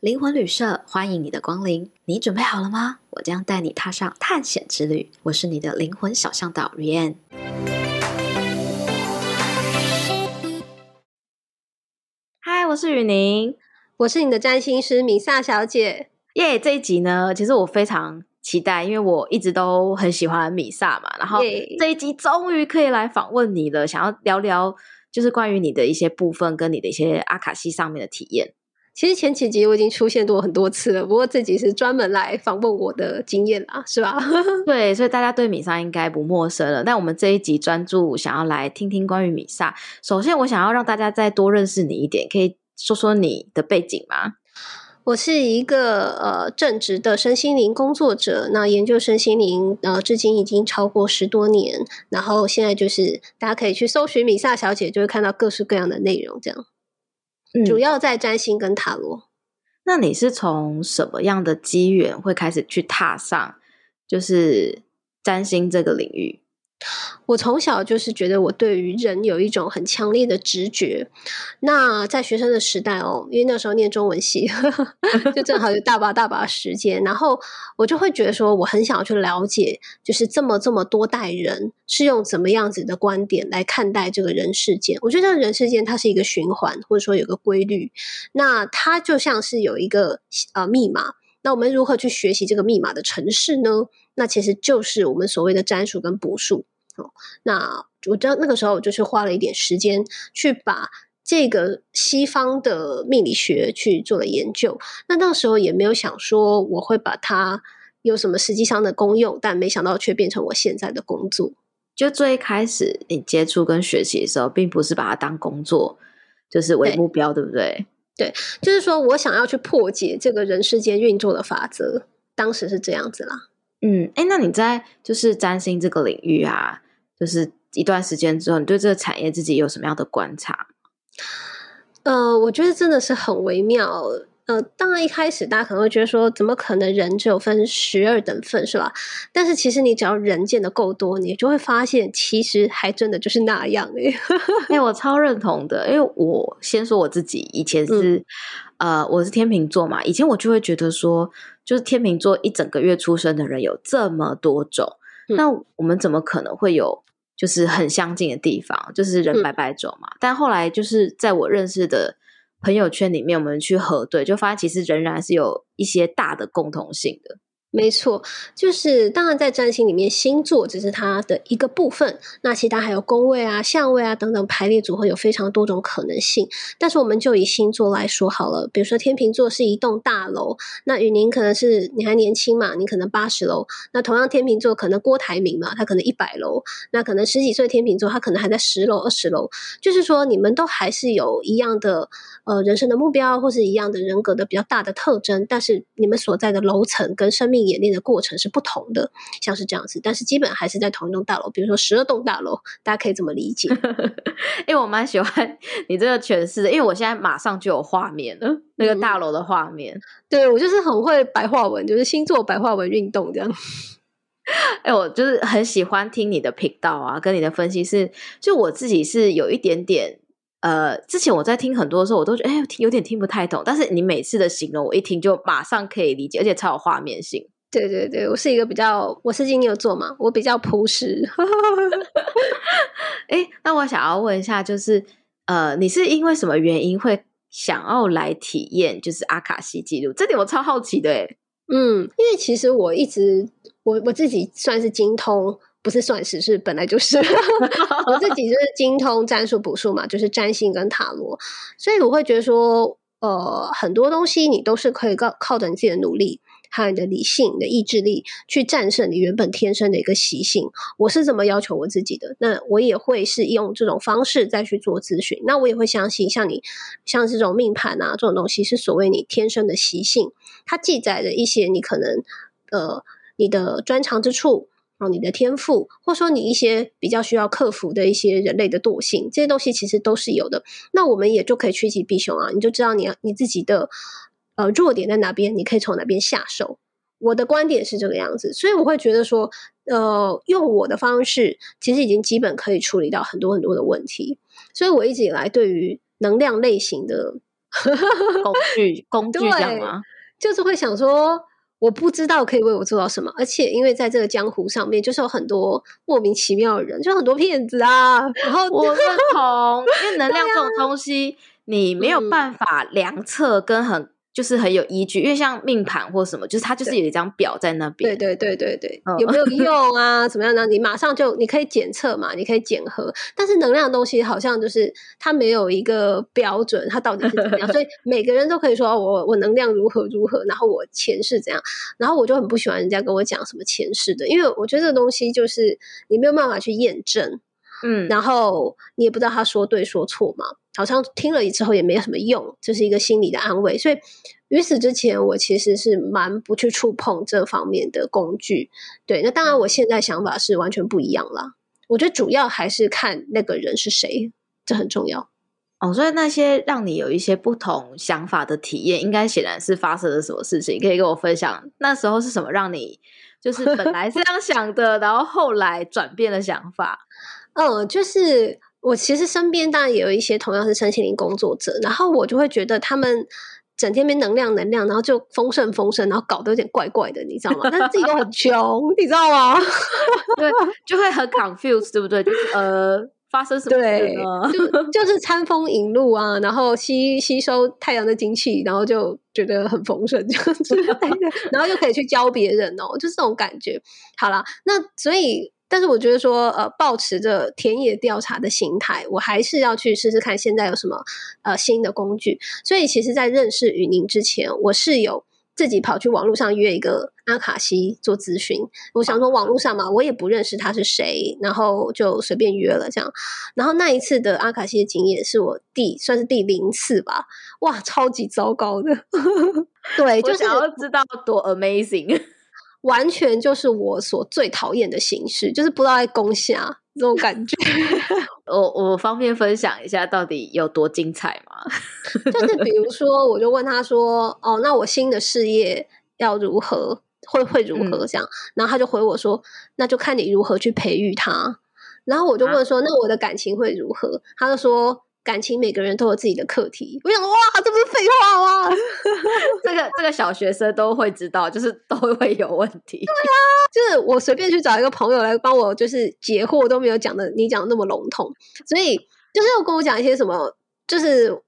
灵魂旅社欢迎你的光临，你准备好了吗？我将带你踏上探险之旅。我是你的灵魂小向导 Rianne。嗨，我是雨宁，我是你的占星师米萨小姐。耶，yeah, 这一集呢，其实我非常期待，因为我一直都很喜欢米萨嘛。然后这一集终于可以来访问你了，想要聊聊。就是关于你的一些部分，跟你的一些阿卡西上面的体验。其实前几集我已经出现过很多次了，不过这集是专门来访问我的经验啦，是吧？对，所以大家对米莎应该不陌生了。但我们这一集专注想要来听听关于米莎。首先，我想要让大家再多认识你一点，可以说说你的背景吗？我是一个呃正直的身心灵工作者，那研究身心灵呃至今已经超过十多年，然后现在就是大家可以去搜寻米萨小姐，就会看到各式各样的内容，这样。嗯，主要在占星跟塔罗。那你是从什么样的机缘会开始去踏上就是占星这个领域？我从小就是觉得我对于人有一种很强烈的直觉。那在学生的时代哦，因为那时候念中文系，就正好有大把大把时间，然后我就会觉得说，我很想要去了解，就是这么这么多代人是用怎么样子的观点来看待这个人世间。我觉得这个人世间它是一个循环，或者说有个规律。那它就像是有一个呃密码。那我们如何去学习这个密码的程式呢？那其实就是我们所谓的占数跟卜数。那我知道那个时候我就是花了一点时间去把这个西方的命理学去做了研究。那那个时候也没有想说我会把它有什么实际上的功用，但没想到却变成我现在的工作。就最开始你接触跟学习的时候，并不是把它当工作，就是为目标，对，对不对？对，就是说我想要去破解这个人世间运作的法则，当时是这样子啦。嗯，哎，那你在就是占星这个领域啊？就是一段时间之后，你对这个产业自己有什么样的观察？呃，我觉得真的是很微妙。呃，当然一开始大家可能会觉得说，怎么可能人只有分十二等份是吧？但是其实你只要人见的够多，你就会发现，其实还真的就是那样 哎。哎、欸，我超认同的，因为我先说我自己，以前是、嗯、呃，我是天秤座嘛，以前我就会觉得说，就是天秤座一整个月出生的人有这么多种，嗯、那我们怎么可能会有？就是很相近的地方，就是人百百种嘛。嗯、但后来就是在我认识的朋友圈里面，我们去核对，就发现其实仍然是有一些大的共同性的。没错，就是当然在占星里面，星座只是它的一个部分，那其他还有宫位啊、相位啊等等排列组合有非常多种可能性。但是我们就以星座来说好了，比如说天秤座是一栋大楼，那雨宁可能是你还年轻嘛，你可能八十楼，那同样天秤座可能郭台铭嘛，他可能一百楼，那可能十几岁天秤座他可能还在十楼、二十楼，就是说你们都还是有一样的呃人生的目标，或是一样的人格的比较大的特征，但是你们所在的楼层跟生命。演练的过程是不同的，像是这样子，但是基本还是在同一栋大楼。比如说十二栋大楼，大家可以这么理解。因为我蛮喜欢你这个诠释的，因为我现在马上就有画面了，嗯、那个大楼的画面。对，我就是很会白话文，就是星座白话文运动这样。哎，我就是很喜欢听你的频道啊，跟你的分析是，就我自己是有一点点。呃，之前我在听很多的时候，我都觉得哎，有点听不太懂。但是你每次的形容，我一听就马上可以理解，而且超有画面性。对对对，我是一个比较，我是金牛座嘛，我比较朴实。哎，那我想要问一下，就是呃，你是因为什么原因会想要来体验就是阿卡西记录？这点我超好奇的。哎，嗯，因为其实我一直我我自己算是精通。不是算是，是本来就是 我自己就是精通占术卜数嘛，就是占星跟塔罗，所以我会觉得说，呃，很多东西你都是可以靠靠着你自己的努力，还有你的理性、你的意志力去战胜你原本天生的一个习性。我是这么要求我自己的，那我也会是用这种方式再去做咨询。那我也会相信，像你像这种命盘啊这种东西，是所谓你天生的习性，它记载着一些你可能呃你的专长之处。哦，你的天赋，或者说你一些比较需要克服的一些人类的惰性，这些东西其实都是有的。那我们也就可以趋吉避凶啊，你就知道你你自己的呃弱点在哪边，你可以从哪边下手。我的观点是这个样子，所以我会觉得说，呃，用我的方式，其实已经基本可以处理到很多很多的问题。所以我一直以来对于能量类型的 工具工具这样吗？就是会想说，我不知道可以为我做到什么，而且因为在这个江湖上面，就是有很多莫名其妙的人，就很多骗子啊。然后我认同，因为能量这种东西，啊、你没有办法量测跟很。就是很有依据，因为像命盘或什么，就是它就是有一张表在那边。对对对对对，嗯、有没有用啊？怎么样呢？你马上就你可以检测嘛，你可以检核。但是能量的东西好像就是它没有一个标准，它到底是怎么样？所以每个人都可以说我我能量如何如何，然后我前世怎样，然后我就很不喜欢人家跟我讲什么前世的，因为我觉得这个东西就是你没有办法去验证，嗯，然后你也不知道他说对说错嘛。好像听了之后也没有什么用，就是一个心理的安慰。所以，于此之前，我其实是蛮不去触碰这方面的工具。对，那当然，我现在想法是完全不一样了。我觉得主要还是看那个人是谁，这很重要。哦，所以那些让你有一些不同想法的体验，应该显然是发生了什么事情？可以跟我分享，那时候是什么让你就是本来是这样想的，然后后来转变了想法？嗯，就是。我其实身边当然也有一些同样是身心灵工作者，然后我就会觉得他们整天没能量能量，然后就丰盛丰盛，然后搞得有点怪怪的，你知道吗？但是自己都很 穷，你知道吗？对，就会很 confused，对不对？就是呃，发生什么事呢？就 就是餐风饮露啊，然后吸吸收太阳的精气，然后就觉得很丰盛，这样子，然后就可以去教别人哦，就是这种感觉。好了，那所以。但是我觉得说，呃，抱持着田野调查的心态，我还是要去试试看现在有什么呃新的工具。所以，其实，在认识雨宁之前，我是有自己跑去网络上约一个阿卡西做咨询。我想说，网络上嘛，我也不认识他是谁，然后就随便约了这样。然后那一次的阿卡西的经验是我第算是第零次吧，哇，超级糟糕的。对，就是我想要知道多 amazing。完全就是我所最讨厌的形式，就是不知道在攻下这种感觉。我我方便分享一下到底有多精彩吗？就是比如说，我就问他说：“哦，那我新的事业要如何，会会如何这样？”嗯、然后他就回我说：“那就看你如何去培育他。”然后我就问说：“啊、那我的感情会如何？”他就说。感情每个人都有自己的课题，我想说哇，这不是废话吗？这个这个小学生都会知道，就是 都会有问题。对啊，就是我随便去找一个朋友来帮我，就是解惑都没有讲的，你讲的那么笼统，所以就是要跟我讲一些什么，就是。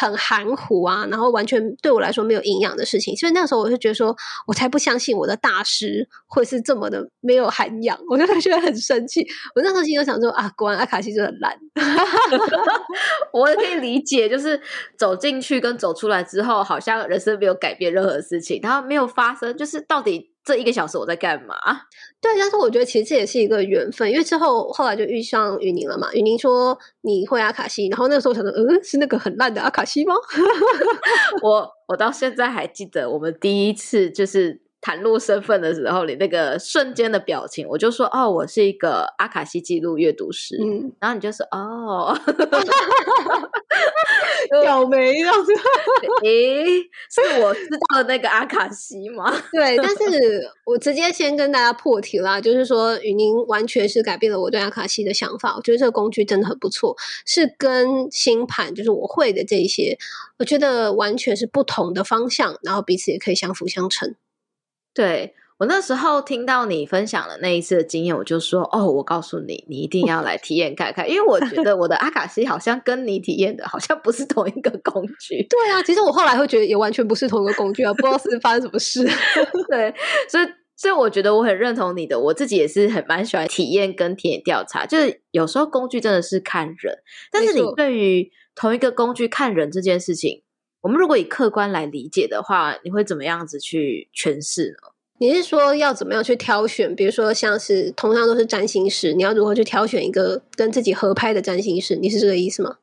很含糊啊，然后完全对我来说没有营养的事情，所以那时候我就觉得说，我才不相信我的大师会是这么的没有涵养，我就觉得很生气。我那时候心里就想说啊，果然阿卡西就很烂。我可以理解，就是走进去跟走出来之后，好像人生没有改变任何事情，然后没有发生，就是到底。这一个小时我在干嘛？对，但是我觉得其实这也是一个缘分，因为之后后来就遇上雨宁了嘛。雨宁说你会阿卡西，然后那个时候我想说，嗯，是那个很烂的阿卡西吗？我我到现在还记得我们第一次就是。袒露身份的时候，你那个瞬间的表情，我就说哦，我是一个阿卡西记录阅读师，嗯，然后你就说哦，挑眉这样子，诶，是我知道的那个阿卡西吗？对，但是我直接先跟大家破题啦，就是说雨宁完全是改变了我对阿卡西的想法，我觉得这个工具真的很不错，是跟星盘就是我会的这一些，我觉得完全是不同的方向，然后彼此也可以相辅相成。对，我那时候听到你分享了那一次的经验，我就说：“哦，我告诉你，你一定要来体验看看，因为我觉得我的阿卡西好像跟你体验的好像不是同一个工具。”对啊，其实我后来会觉得也完全不是同一个工具啊，不知道是发生什么事。对，所以所以我觉得我很认同你的，我自己也是很蛮喜欢体验跟田野调查，就是有时候工具真的是看人，但是你对于同一个工具看人这件事情。我们如果以客观来理解的话，你会怎么样子去诠释呢？你是说要怎么样去挑选？比如说，像是同样都是占星师，你要如何去挑选一个跟自己合拍的占星师？你是这个意思吗？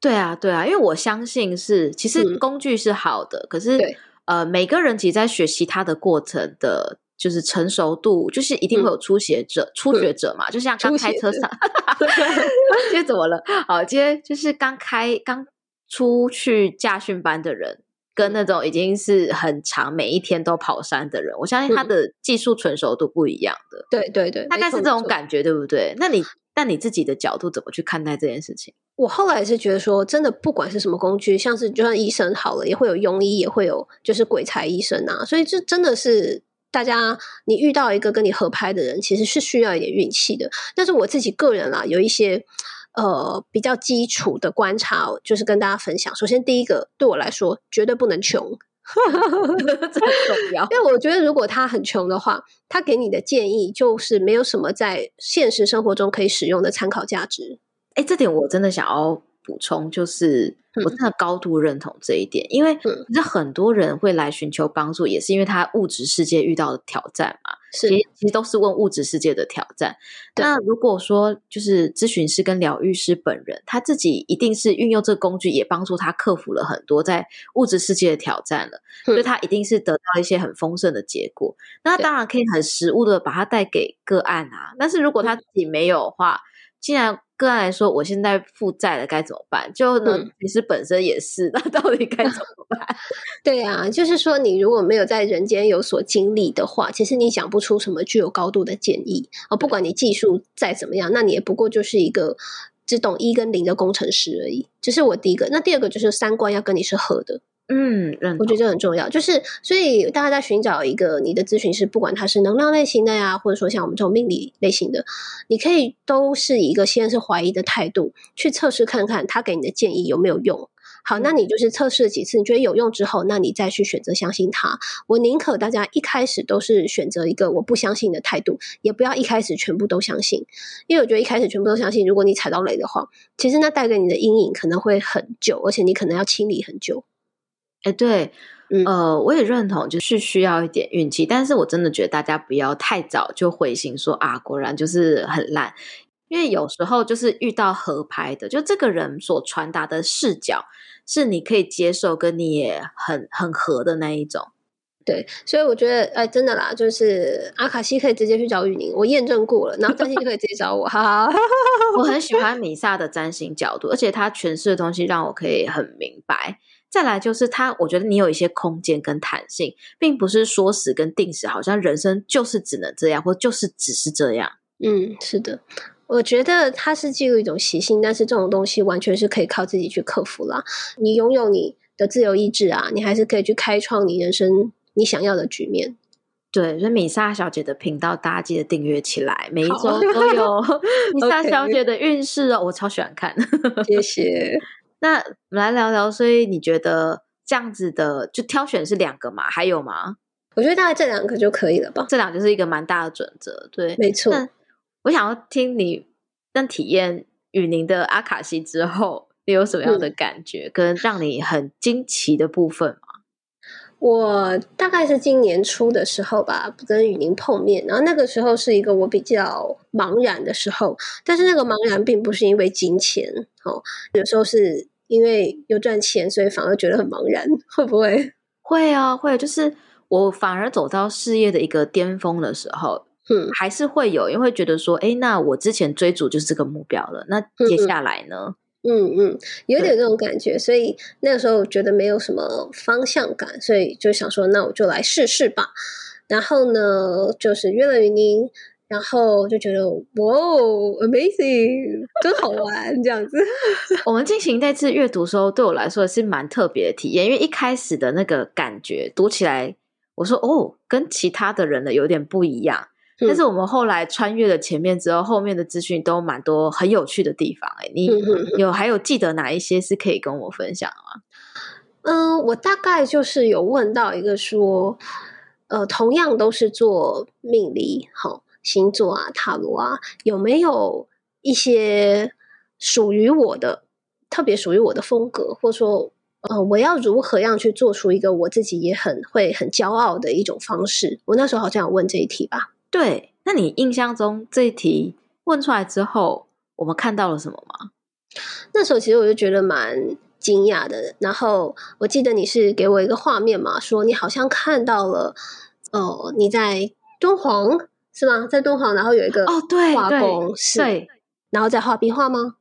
对啊，对啊，因为我相信是，其实工具是好的，嗯、可是呃，每个人其实在学习他的过程的，就是成熟度，就是一定会有初学者、嗯、初学者嘛，就像刚开车上 今天怎么了？好，今天就是刚开刚。出去驾训班的人，跟那种已经是很长，每一天都跑山的人，我相信他的技术纯熟度不一样的。对对对，大概是这种感觉，对不对？那你，那你自己的角度怎么去看待这件事情？我后来是觉得说，真的不管是什么工具，像是就算医生好了，也会有庸医，也会有就是鬼才医生啊。所以这真的是大家，你遇到一个跟你合拍的人，其实是需要一点运气的。但是我自己个人啊，有一些呃比较基础的观察，就是跟大家分享。首先，第一个对我来说，绝对不能穷，这很重要。因为我觉得，如果他很穷的话，他给你的建议就是没有什么在现实生活中可以使用的参考价值。哎，这点我真的想要补充，就是我真的高度认同这一点，嗯、因为其实很多人会来寻求帮助，也是因为他物质世界遇到的挑战嘛。是，其实其实都是问物质世界的挑战。那如果说就是咨询师跟疗愈师本人，他自己一定是运用这个工具，也帮助他克服了很多在物质世界的挑战了，所以他一定是得到一些很丰盛的结果。那当然可以很实物的把它带给个案啊。但是如果他自己没有的话，既然个案来说，我现在负债了该怎么办？就呢，其实本身也是，那到底该怎么办？对啊，就是说，你如果没有在人间有所经历的话，其实你想不出什么具有高度的建议啊。不管你技术再怎么样，那你也不过就是一个只懂一跟零的工程师而已。这是我第一个。那第二个就是三观要跟你是合的。嗯，我觉得这很重要，就是所以大家在寻找一个你的咨询师，不管他是能量类型的呀，或者说像我们这种命理类型的，你可以都是一个先是怀疑的态度去测试看看他给你的建议有没有用。好，那你就是测试了几次，你觉得有用之后，那你再去选择相信他。我宁可大家一开始都是选择一个我不相信的态度，也不要一开始全部都相信，因为我觉得一开始全部都相信，如果你踩到雷的话，其实那带给你的阴影可能会很久，而且你可能要清理很久。哎，对，呃，我也认同，就是需要一点运气，但是我真的觉得大家不要太早就灰心说啊，果然就是很烂，因为有时候就是遇到合拍的，就这个人所传达的视角是你可以接受，跟你也很很合的那一种。对，所以我觉得，哎，真的啦，就是阿卡西可以直接去找宇宁，我验证过了，然后占星就可以直接找我，哈哈。我很喜欢米萨的占星角度，而且他诠释的东西让我可以很明白。再来就是他，我觉得你有一些空间跟弹性，并不是说死跟定死，好像人生就是只能这样，或就是只是这样。嗯，是的，我觉得它是记录一种习性，但是这种东西完全是可以靠自己去克服啦。你拥有你的自由意志啊，你还是可以去开创你人生你想要的局面。对，所以米莎小姐的频道大家记得订阅起来，每一周都有 米莎小姐的运势哦我超喜欢看，谢谢。那我们来聊聊，所以你觉得这样子的就挑选是两个嘛？还有吗？我觉得大概这两个就可以了吧。这两个就是一个蛮大的准则，对，没错。我想要听你那体验雨宁的阿卡西之后，你有什么样的感觉，嗯、跟让你很惊奇的部分吗？我大概是今年初的时候吧，跟雨宁碰面，然后那个时候是一个我比较茫然的时候，但是那个茫然并不是因为金钱哦，有时候是因为有赚钱，所以反而觉得很茫然，会不会？会啊，会，就是我反而走到事业的一个巅峰的时候，嗯，还是会有，因为会觉得说，哎，那我之前追逐就是这个目标了，那接下来呢？嗯嗯嗯，有点这种感觉，所以那个时候觉得没有什么方向感，所以就想说，那我就来试试吧。然后呢，就是约了云宁，然后就觉得哇，amazing，真好玩，这样子。我们进行那次阅读的时候，对我来说是蛮特别的体验，因为一开始的那个感觉读起来，我说哦，跟其他的人的有点不一样。但是我们后来穿越了前面之后，后面的资讯都蛮多很有趣的地方。哎，你有还有记得哪一些是可以跟我分享吗？嗯，我大概就是有问到一个说，呃，同样都是做命理，好星座啊、塔罗啊，有没有一些属于我的特别属于我的风格，或者说，呃，我要如何样去做出一个我自己也很会很骄傲的一种方式？我那时候好像有问这一题吧。对，那你印象中这一题问出来之后，我们看到了什么吗？那时候其实我就觉得蛮惊讶的。然后我记得你是给我一个画面嘛，说你好像看到了哦，你在敦煌是吗？在敦煌，然后有一个哦，对，画工对，然后在画壁画吗？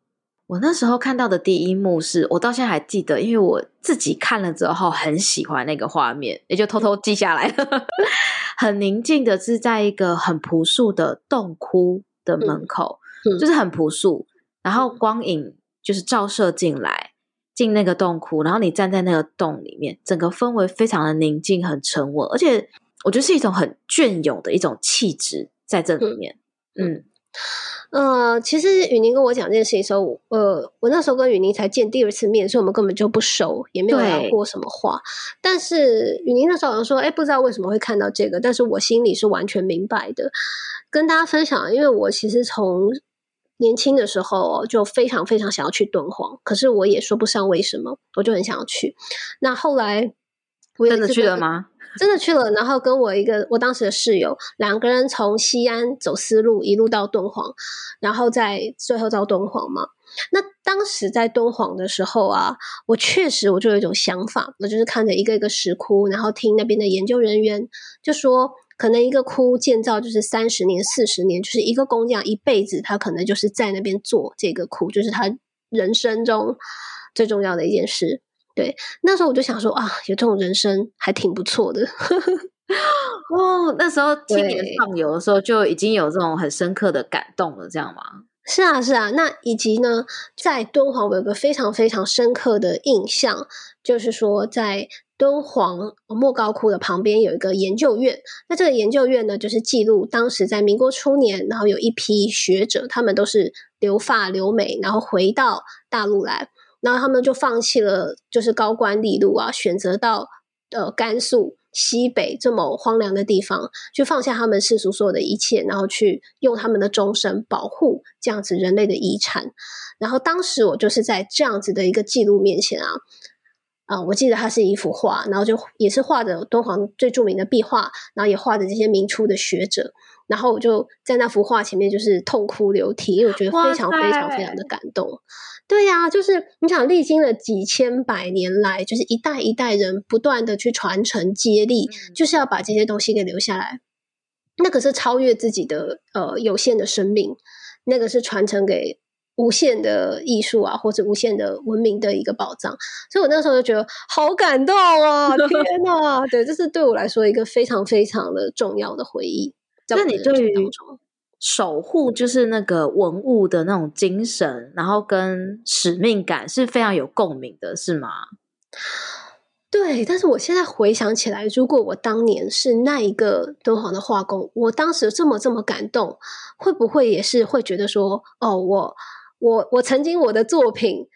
我那时候看到的第一幕是我到现在还记得，因为我自己看了之后很喜欢那个画面，也就偷偷记下来了。很宁静的是在一个很朴素的洞窟的门口，就是很朴素，然后光影就是照射进来，进那个洞窟，然后你站在那个洞里面，整个氛围非常的宁静，很沉稳，而且我觉得是一种很隽永的一种气质在这里面。嗯。嗯呃，其实雨宁跟我讲这件事情的时候，呃，我那时候跟雨宁才见第二次面，所以我们根本就不熟，也没有聊过什么话。但是雨宁那时候好像说，哎，不知道为什么会看到这个，但是我心里是完全明白的。跟大家分享，因为我其实从年轻的时候就非常非常想要去敦煌，可是我也说不上为什么，我就很想要去。那后来我真的去了吗？真的去了，然后跟我一个我当时的室友两个人从西安走丝路一路到敦煌，然后再最后到敦煌嘛。那当时在敦煌的时候啊，我确实我就有一种想法，我就是看着一个一个石窟，然后听那边的研究人员就说，可能一个窟建造就是三十年、四十年，就是一个工匠一辈子，他可能就是在那边做这个窟，就是他人生中最重要的一件事。对，那时候我就想说啊，有这种人生还挺不错的。哦，那时候青年放游的时候就已经有这种很深刻的感动了，这样吗？是啊，是啊。那以及呢，在敦煌我有个非常非常深刻的印象，就是说在敦煌莫高窟的旁边有一个研究院。那这个研究院呢，就是记录当时在民国初年，然后有一批学者，他们都是留法留美，然后回到大陆来。然后他们就放弃了，就是高官利禄啊，选择到呃甘肃西北这么荒凉的地方，去放下他们世俗所有的一切，然后去用他们的终身保护这样子人类的遗产。然后当时我就是在这样子的一个记录面前啊，啊、我记得它是一幅画，然后就也是画着敦煌最著名的壁画，然后也画着这些明初的学者，然后我就在那幅画前面就是痛哭流涕，因为我觉得非常非常非常的感动。对呀、啊，就是你想历经了几千百年来，就是一代一代人不断的去传承接力，嗯、就是要把这些东西给留下来。那可是超越自己的呃有限的生命，那个是传承给无限的艺术啊，或者无限的文明的一个宝藏。所以我那时候就觉得好感动啊！天哪，对，这是对我来说一个非常非常的重要的回忆。那你对于守护就是那个文物的那种精神，然后跟使命感是非常有共鸣的，是吗？对，但是我现在回想起来，如果我当年是那一个敦煌的画工，我当时这么这么感动，会不会也是会觉得说，哦，我我我曾经我的作品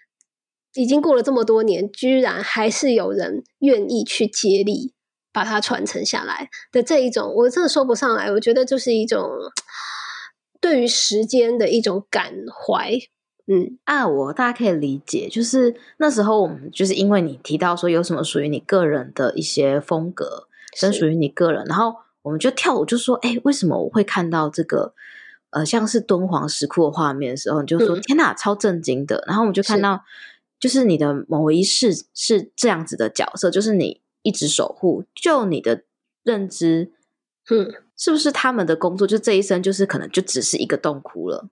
已经过了这么多年，居然还是有人愿意去接力把它传承下来的这一种，我真的说不上来，我觉得就是一种。对于时间的一种感怀，嗯啊，我大家可以理解，就是那时候我们就是因为你提到说有什么属于你个人的一些风格，是属于你个人，然后我们就跳舞，就说，哎，为什么我会看到这个呃像是敦煌石窟的画面的时候，你就说、嗯、天哪，超震惊的。然后我们就看到，就是你的某一世是这样子的角色，就是你一直守护，就你的认知，嗯。是不是他们的工作就这一生就是可能就只是一个洞窟了？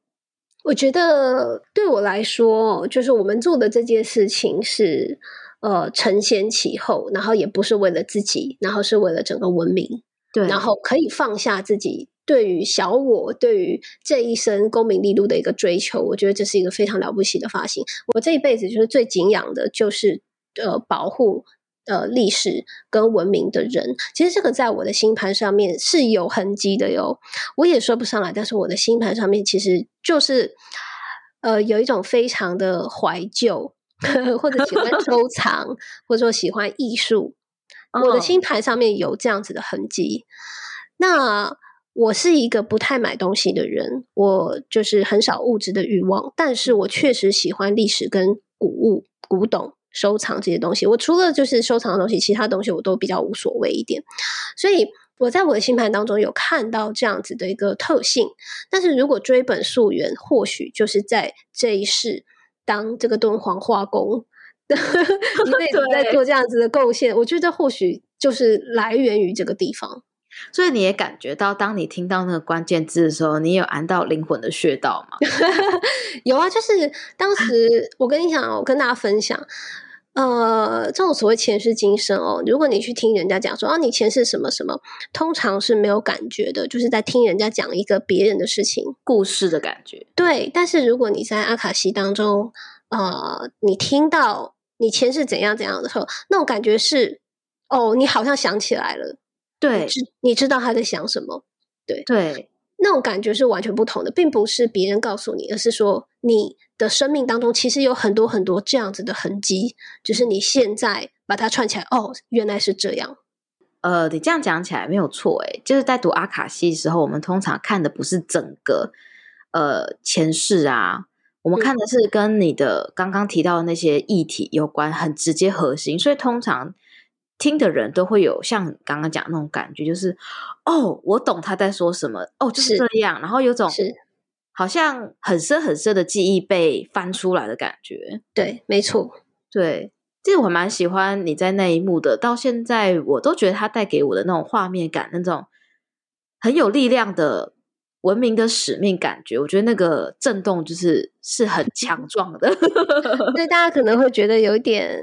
我觉得对我来说，就是我们做的这件事情是呃承先启后，然后也不是为了自己，然后是为了整个文明。对，然后可以放下自己对于小我对于这一生功名利禄的一个追求，我觉得这是一个非常了不起的发心。我这一辈子就是最敬仰的，就是呃保护。呃，历史跟文明的人，其实这个在我的星盘上面是有痕迹的哟。我也说不上来，但是我的星盘上面其实就是呃，有一种非常的怀旧，或者喜欢收 藏，或者说喜欢艺术。我的星盘上面有这样子的痕迹。那我是一个不太买东西的人，我就是很少物质的欲望，但是我确实喜欢历史跟古物、古董。收藏这些东西，我除了就是收藏的东西，其他东西我都比较无所谓一点。所以我在我的星盘当中有看到这样子的一个特性。但是如果追本溯源，或许就是在这一世当这个敦煌化工，一辈子在做这样子的贡献。我觉得或许就是来源于这个地方。所以你也感觉到，当你听到那个关键字的时候，你有按到灵魂的穴道吗？有啊，就是当时 我跟你讲，我跟大家分享，呃，这种所谓前世今生哦，如果你去听人家讲说啊，你前世什么什么，通常是没有感觉的，就是在听人家讲一个别人的事情、故事的感觉。对，但是如果你在阿卡西当中。呃，你听到你前世怎样怎样的时候，那种感觉是，哦，你好像想起来了，对，你知，你知道他在想什么，对。对，那种感觉是完全不同的，并不是别人告诉你，而是说你的生命当中其实有很多很多这样子的痕迹，就是你现在把它串起来，哦，原来是这样。呃，你这样讲起来没有错，诶，就是在读阿卡西的时候，我们通常看的不是整个呃前世啊，我们看的是跟你的刚刚提到的那些议题有关，很直接核心，所以通常听的人都会有像刚刚讲那种感觉，就是哦，我懂他在说什么，哦，就是这样，然后有种好像很深很深的记忆被翻出来的感觉，对，没错，对。这个我蛮喜欢你在那一幕的，到现在我都觉得他带给我的那种画面感，那种很有力量的文明的使命感觉，我觉得那个震动就是是很强壮的，所以大家可能会觉得有点。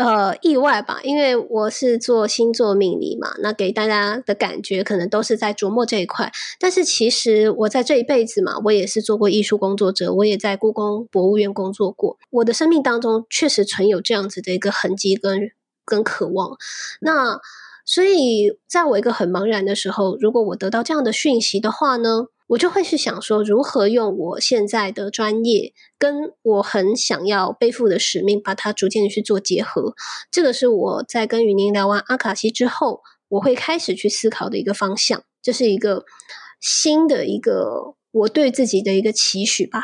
呃，意外吧，因为我是做星座命理嘛，那给大家的感觉可能都是在琢磨这一块。但是其实我在这一辈子嘛，我也是做过艺术工作者，我也在故宫博物院工作过。我的生命当中确实存有这样子的一个痕迹跟跟渴望。那所以在我一个很茫然的时候，如果我得到这样的讯息的话呢，我就会去想说，如何用我现在的专业，跟我很想要背负的使命，把它逐渐去做结合。这个是我在跟宇宁聊完阿卡西之后，我会开始去思考的一个方向，这是一个新的一个我对自己的一个期许吧。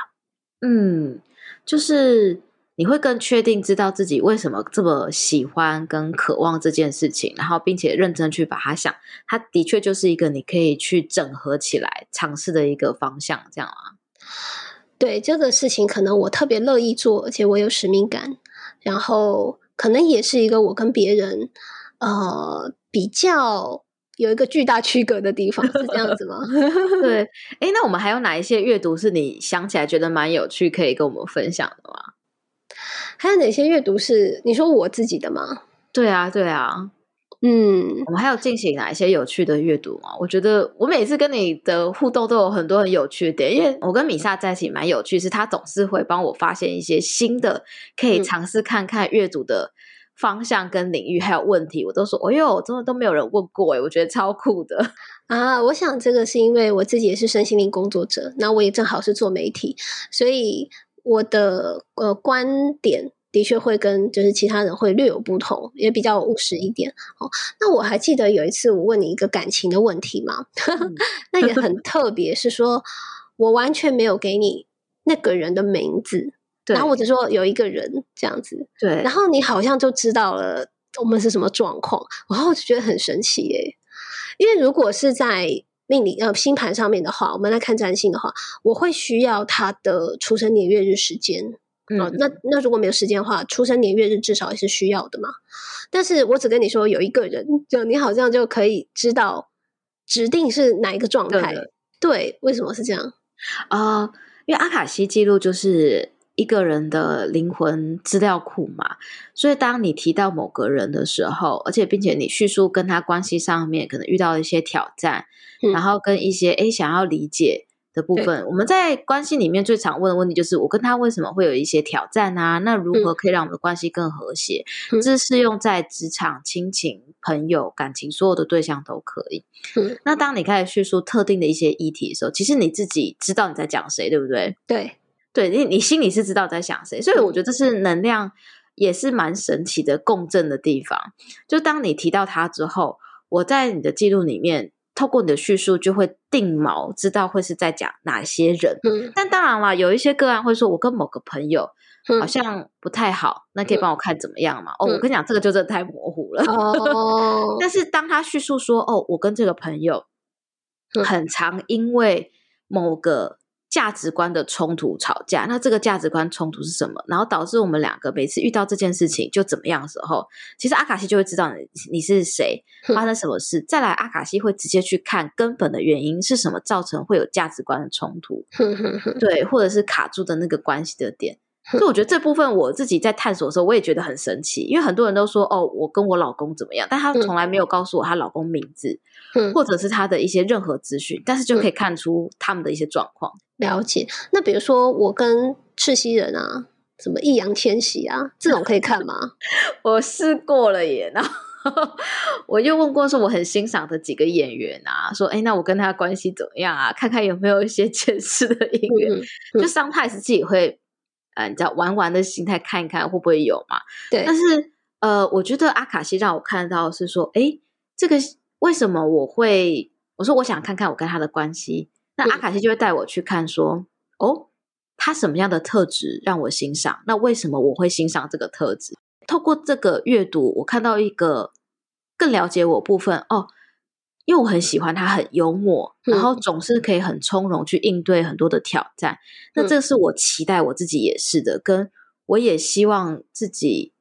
嗯，就是。你会更确定知道自己为什么这么喜欢跟渴望这件事情，然后并且认真去把它想，它的确就是一个你可以去整合起来尝试的一个方向，这样啊？对，这个事情可能我特别乐意做，而且我有使命感，然后可能也是一个我跟别人呃比较有一个巨大区隔的地方，是这样子吗？对，诶，那我们还有哪一些阅读是你想起来觉得蛮有趣，可以跟我们分享的吗？还有哪些阅读是你说我自己的吗？对啊，对啊，嗯，我们还有进行哪一些有趣的阅读吗？我觉得我每次跟你的互动都有很多很有趣的点，因为我跟米萨在一起蛮有趣，是他总是会帮我发现一些新的可以尝试看看阅读的方向跟领域，还有问题，我都说，哎呦，真的都没有人问过诶，我觉得超酷的 啊！我想这个是因为我自己也是身心灵工作者，那我也正好是做媒体，所以。我的呃观点的确会跟就是其他人会略有不同，也比较务实一点。哦，那我还记得有一次我问你一个感情的问题嘛，嗯、那也很特别，是说我完全没有给你那个人的名字，然后我只说有一个人这样子，对，然后你好像就知道了我们是什么状况，然后我就觉得很神奇耶，因为如果是在。命理呃星盘上面的话，我们来看占星的话，我会需要他的出生年月日时间。嗯、哦，那那如果没有时间的话，出生年月日至少也是需要的嘛。但是我只跟你说有一个人，就你好像就可以知道指定是哪一个状态。对，对，为什么是这样啊、呃？因为阿卡西记录就是。一个人的灵魂资料库嘛，所以当你提到某个人的时候，而且并且你叙述跟他关系上面可能遇到一些挑战，嗯、然后跟一些诶想要理解的部分，我们在关系里面最常问的问题就是：我跟他为什么会有一些挑战啊？那如何可以让我们的关系更和谐？嗯、这是适用在职场、亲情、朋友、感情，所有的对象都可以。嗯、那当你开始叙述特定的一些议题的时候，其实你自己知道你在讲谁，对不对？对。对你，你心里是知道在想谁，所以我觉得这是能量，也是蛮神奇的共振的地方。就当你提到他之后，我在你的记录里面，透过你的叙述，就会定锚，知道会是在讲哪些人。嗯，但当然了，有一些个案会说，我跟某个朋友好像不太好，那可以帮我看怎么样吗？哦，我跟你讲，这个就真的太模糊了。哦，但是当他叙述说，哦，我跟这个朋友很常因为某个。价值观的冲突吵架，那这个价值观冲突是什么？然后导致我们两个每次遇到这件事情就怎么样的时候，其实阿卡西就会知道你你是谁，发生什么事。再来，阿卡西会直接去看根本的原因是什么造成会有价值观的冲突，对，或者是卡住的那个关系的点。所以我觉得这部分我自己在探索的时候，我也觉得很神奇，因为很多人都说哦，我跟我老公怎么样，但她从来没有告诉我她老公名字，嗯、或者是她的一些任何资讯，但是就可以看出他们的一些状况。了解。那比如说我跟赤西仁啊，什么易烊千玺啊，这种可以看吗？我试过了耶，然后 我又问过说我很欣赏的几个演员啊，说哎，那我跟他关系怎么样啊？看看有没有一些前世的姻缘。嗯嗯、就 sometimes 自己会，呃，你知道玩玩的心态看一看会不会有嘛？对。但是呃，我觉得阿卡西让我看到是说，哎，这个为什么我会？我说我想看看我跟他的关系，那阿卡西就会带我去看说，哦。他什么样的特质让我欣赏？那为什么我会欣赏这个特质？透过这个阅读，我看到一个更了解我部分哦。因为我很喜欢他，很幽默，然后总是可以很从容去应对很多的挑战。嗯、那这是我期待我自己也是的，跟我也希望自己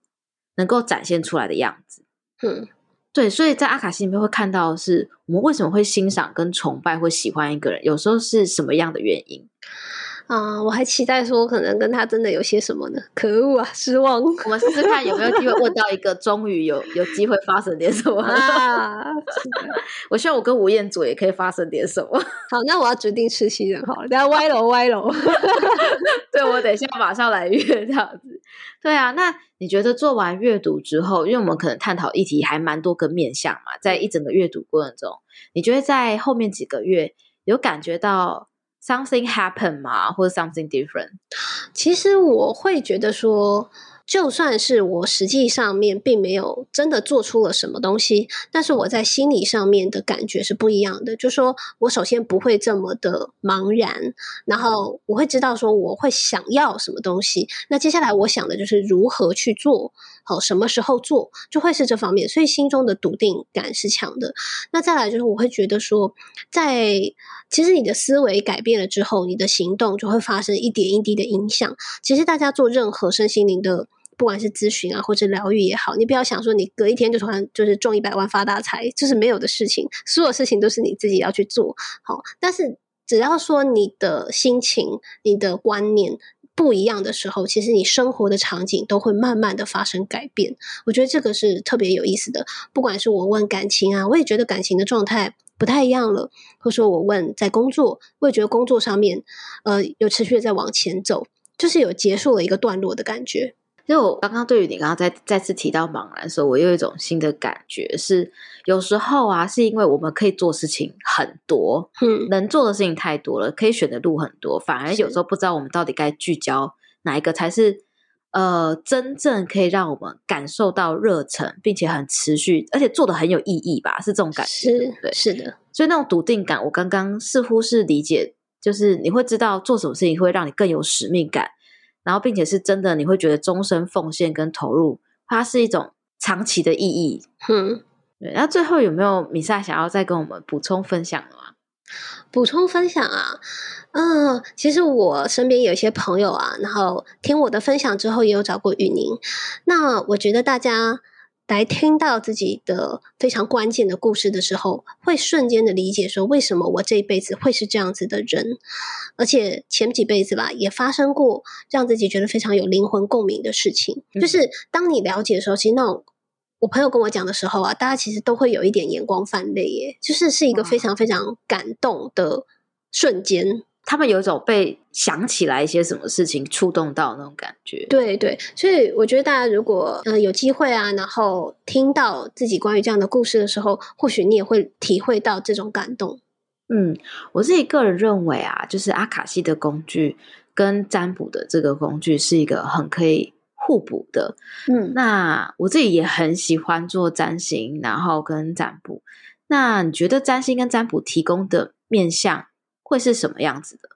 能够展现出来的样子。嗯，对，所以在阿卡西里面会看到的是我们为什么会欣赏、跟崇拜或喜欢一个人，有时候是什么样的原因。啊，我还期待说可能跟他真的有些什么呢？可恶啊，失望！我们试试看有没有机会问到一个，终于有有机会发生点什么啊！我希望我跟吴彦祖也可以发生点什么。好，那我要决定吃西人好了，等下歪楼歪楼。对，我等一下马上来约这样子。对啊，那你觉得做完阅读之后，因为我们可能探讨议题还蛮多个面向嘛，在一整个阅读过程中，你觉得在后面几个月有感觉到？Something happen 嘛？或者 something different？其实我会觉得说。就算是我实际上面并没有真的做出了什么东西，但是我在心理上面的感觉是不一样的。就说我首先不会这么的茫然，然后我会知道说我会想要什么东西。那接下来我想的就是如何去做，好，什么时候做，就会是这方面。所以心中的笃定感是强的。那再来就是我会觉得说，在其实你的思维改变了之后，你的行动就会发生一点一滴的影响。其实大家做任何身心灵的。不管是咨询啊，或者疗愈也好，你不要想说你隔一天就突然就是中一百万发大财，这是没有的事情。所有事情都是你自己要去做好。但是只要说你的心情、你的观念不一样的时候，其实你生活的场景都会慢慢的发生改变。我觉得这个是特别有意思的。不管是我问感情啊，我也觉得感情的状态不太一样了；或说我问在工作，我也觉得工作上面呃有持续的在往前走，就是有结束了一个段落的感觉。因为我刚刚对于你刚刚再再次提到茫然的时候，我又有一种新的感觉是，有时候啊，是因为我们可以做事情很多，嗯，能做的事情太多了，可以选的路很多，反而有时候不知道我们到底该聚焦哪一个才是呃真正可以让我们感受到热忱，并且很持续，而且做的很有意义吧？是这种感觉，是，对，是的。所以那种笃定感，我刚刚似乎是理解，就是你会知道做什么事情会让你更有使命感。然后，并且是真的，你会觉得终身奉献跟投入，它是一种长期的意义。嗯，对。那最后有没有米萨想要再跟我们补充分享的吗？补充分享啊，嗯，其实我身边有一些朋友啊，然后听我的分享之后，也有找过雨宁。那我觉得大家。来听到自己的非常关键的故事的时候，会瞬间的理解说，为什么我这一辈子会是这样子的人，而且前几辈子吧，也发生过让自己觉得非常有灵魂共鸣的事情。嗯。就是当你了解的时候，其实那种我朋友跟我讲的时候啊，大家其实都会有一点眼光泛泪耶，就是是一个非常非常感动的瞬间。他们有一种被想起来一些什么事情触动到那种感觉，对对，所以我觉得大家如果呃有机会啊，然后听到自己关于这样的故事的时候，或许你也会体会到这种感动。嗯，我自己个人认为啊，就是阿卡西的工具跟占卜的这个工具是一个很可以互补的。嗯，那我自己也很喜欢做占星，然后跟占卜。那你觉得占星跟占卜提供的面向会是什么样子的？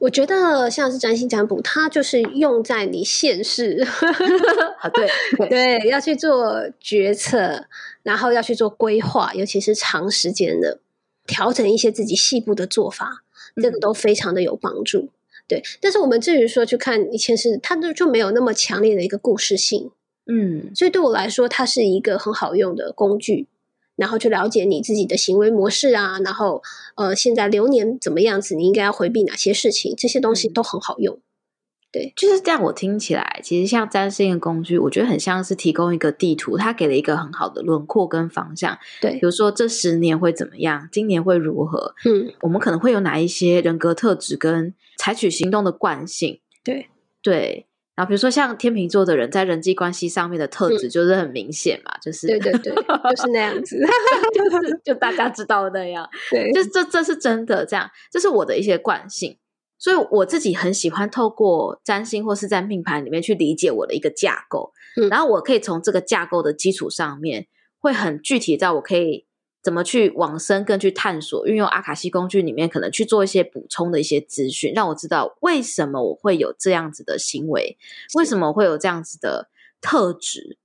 我觉得像是占星占卜，它就是用在你现世，对 对，对，要去做决策，然后要去做规划，尤其是长时间的调整一些自己细部的做法，这个都非常的有帮助。嗯、对，但是我们至于说去看一件事，它就就没有那么强烈的一个故事性。嗯，所以对我来说，它是一个很好用的工具。然后去了解你自己的行为模式啊，然后呃，现在流年怎么样子？你应该要回避哪些事情？这些东西都很好用。对，就是这样。我听起来，其实像占星的工具，我觉得很像是提供一个地图，它给了一个很好的轮廓跟方向。对，比如说这十年会怎么样，今年会如何？嗯，我们可能会有哪一些人格特质跟采取行动的惯性？对，对。然后比如说像天秤座的人，在人际关系上面的特质就是很明显嘛，嗯、就是对对对，就是那样子，就是就大家知道的那样。对，就这这是真的，这样这是我的一些惯性。所以我自己很喜欢透过占星或是在命盘里面去理解我的一个架构，嗯、然后我可以从这个架构的基础上面，会很具体到我可以怎么去往深更去探索，运用阿卡西工具里面可能去做一些补充的一些资讯，让我知道为什么我会有这样子的行为，为什么会有这样子的特质。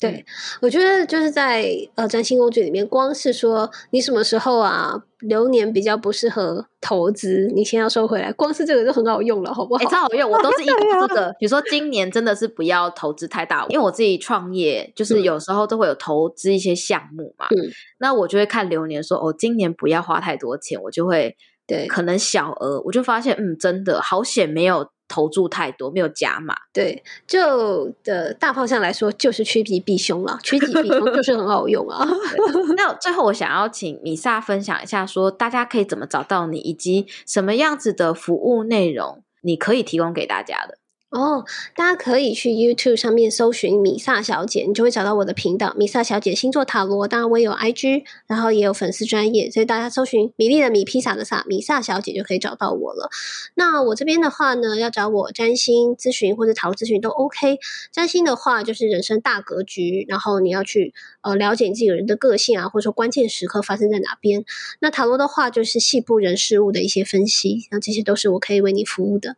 对，我觉得就是在呃占星工具里面，光是说你什么时候啊流年比较不适合投资，你先要收回来，光是这个就很好用了，好不好？好用，我都是一 个这个，啊、比如说今年真的是不要投资太大，因为我自己创业，就是有时候都会有投资一些项目嘛，嗯，那我就会看流年说，哦，今年不要花太多钱，我就会对，可能小额，我就发现，嗯，真的好险没有。投注太多，没有加码。对，就的大方向来说，就是趋吉避凶了。趋吉避凶就是很好用啊。那最后，我想要请米萨分享一下说，说大家可以怎么找到你，以及什么样子的服务内容，你可以提供给大家的。哦，大家可以去 YouTube 上面搜寻米萨小姐，你就会找到我的频道“米萨小姐星座塔罗”。当然，我也有 IG，然后也有粉丝专业，所以大家搜寻“米粒的米披萨的萨米萨小姐”就可以找到我了。那我这边的话呢，要找我占星咨询或者塔罗咨询都 OK。占星的话，就是人生大格局，然后你要去呃了解你自己人的个性啊，或者说关键时刻发生在哪边。那塔罗的话，就是细部人事物的一些分析，那这些都是我可以为你服务的。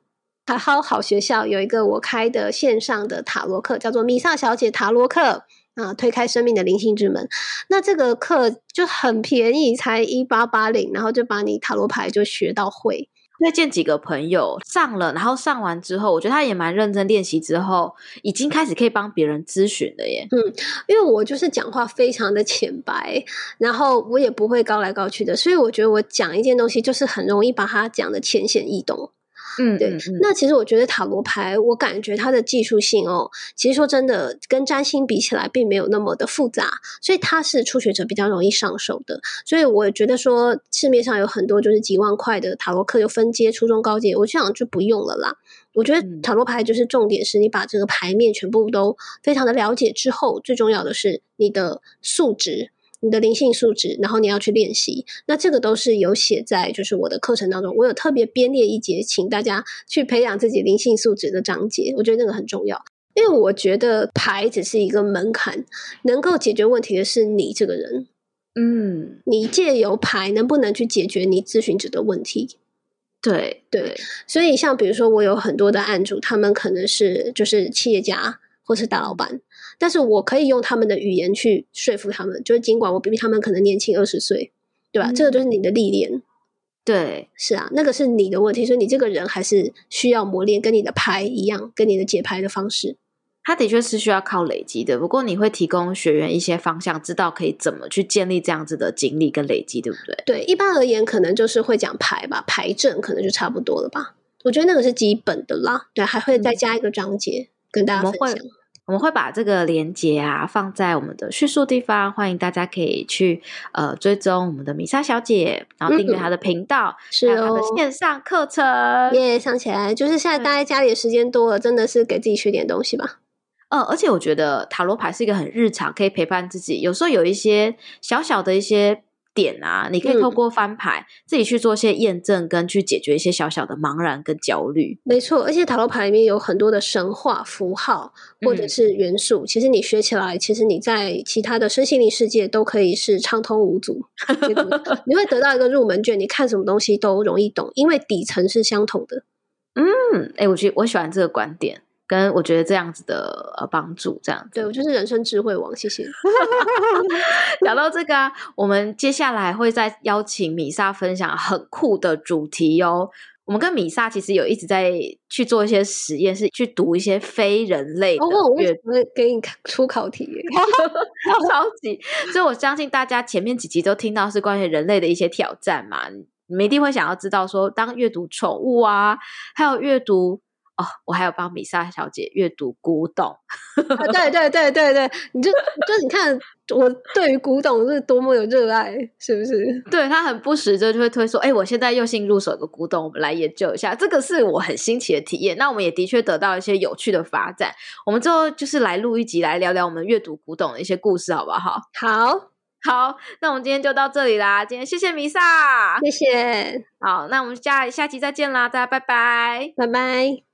好好好学校有一个我开的线上的塔罗课，叫做米萨小姐塔罗课啊，推开生命的灵性之门。那这个课就很便宜，才一八八零，然后就把你塔罗牌就学到会。推荐几个朋友上了，然后上完之后，我觉得他也蛮认真练习，之后已经开始可以帮别人咨询了耶。嗯，因为我就是讲话非常的浅白，然后我也不会高来高去的，所以我觉得我讲一件东西就是很容易把它讲的浅显易懂。嗯，对。那其实我觉得塔罗牌，我感觉它的技术性哦，其实说真的，跟占星比起来，并没有那么的复杂，所以它是初学者比较容易上手的。所以我觉得说，市面上有很多就是几万块的塔罗课，有分阶、初中、高阶，我想就不用了啦。我觉得塔罗牌就是重点是你把这个牌面全部都非常的了解之后，最重要的是你的素质。你的灵性素质，然后你要去练习，那这个都是有写在就是我的课程当中，我有特别编列一节，请大家去培养自己灵性素质的章节，我觉得那个很重要，因为我觉得牌只是一个门槛，能够解决问题的是你这个人，嗯，你借由牌能不能去解决你咨询者的问题？对对，所以像比如说我有很多的案主，他们可能是就是企业家或是大老板。但是我可以用他们的语言去说服他们，就是尽管我比他们可能年轻二十岁，对吧？嗯、这个就是你的历练，对，是啊，那个是你的问题，所以你这个人还是需要磨练，跟你的牌一样，跟你的解牌的方式，他的确是需要靠累积的。不过你会提供学员一些方向，知道可以怎么去建立这样子的经历跟累积，对不对？对，一般而言，可能就是会讲牌吧，牌阵可能就差不多了吧。我觉得那个是基本的啦，对，还会再加一个章节、嗯、跟大家分享。我们会把这个连接啊放在我们的叙述地方，欢迎大家可以去呃追踪我们的米莎小姐，然后订阅她的频道，是、嗯、哦，线上课程耶上起来就是现在待在家里的时间多了，真的是给自己学点东西吧。呃，而且我觉得塔罗牌是一个很日常，可以陪伴自己，有时候有一些小小的一些。点啊，你可以透过翻牌、嗯、自己去做一些验证，跟去解决一些小小的茫然跟焦虑。没错，而且塔罗牌里面有很多的神话符号或者是元素，嗯、其实你学起来，其实你在其他的身心灵世界都可以是畅通无阻。你会得到一个入门卷，你看什么东西都容易懂，因为底层是相同的。嗯，哎、欸，我觉得我喜欢这个观点。跟我觉得这样子的呃帮助，这样子对，我就是人生智慧王，谢谢。聊到这个啊，我们接下来会再邀请米莎分享很酷的主题哟。我们跟米莎其实有一直在去做一些实验，是去读一些非人类的。哦，我会给你出考题，超级。所以我相信大家前面几集都听到是关于人类的一些挑战嘛，你们一定会想要知道说，当阅读宠物啊，还有阅读。哦，我还有帮米莎小姐阅读古董。啊，对对对对对，你就就你看我对于古董是多么有热爱，是不是？对，他很不时就就会推说，哎，我现在又新入手个古董，我们来研究一下。这个是我很新奇的体验。那我们也的确得到一些有趣的发展。我们之后就是来录一集，来聊聊我们阅读古董的一些故事，好不好？好。好，那我们今天就到这里啦。今天谢谢米萨，谢谢。好，那我们下下期再见啦，大家拜拜，拜拜。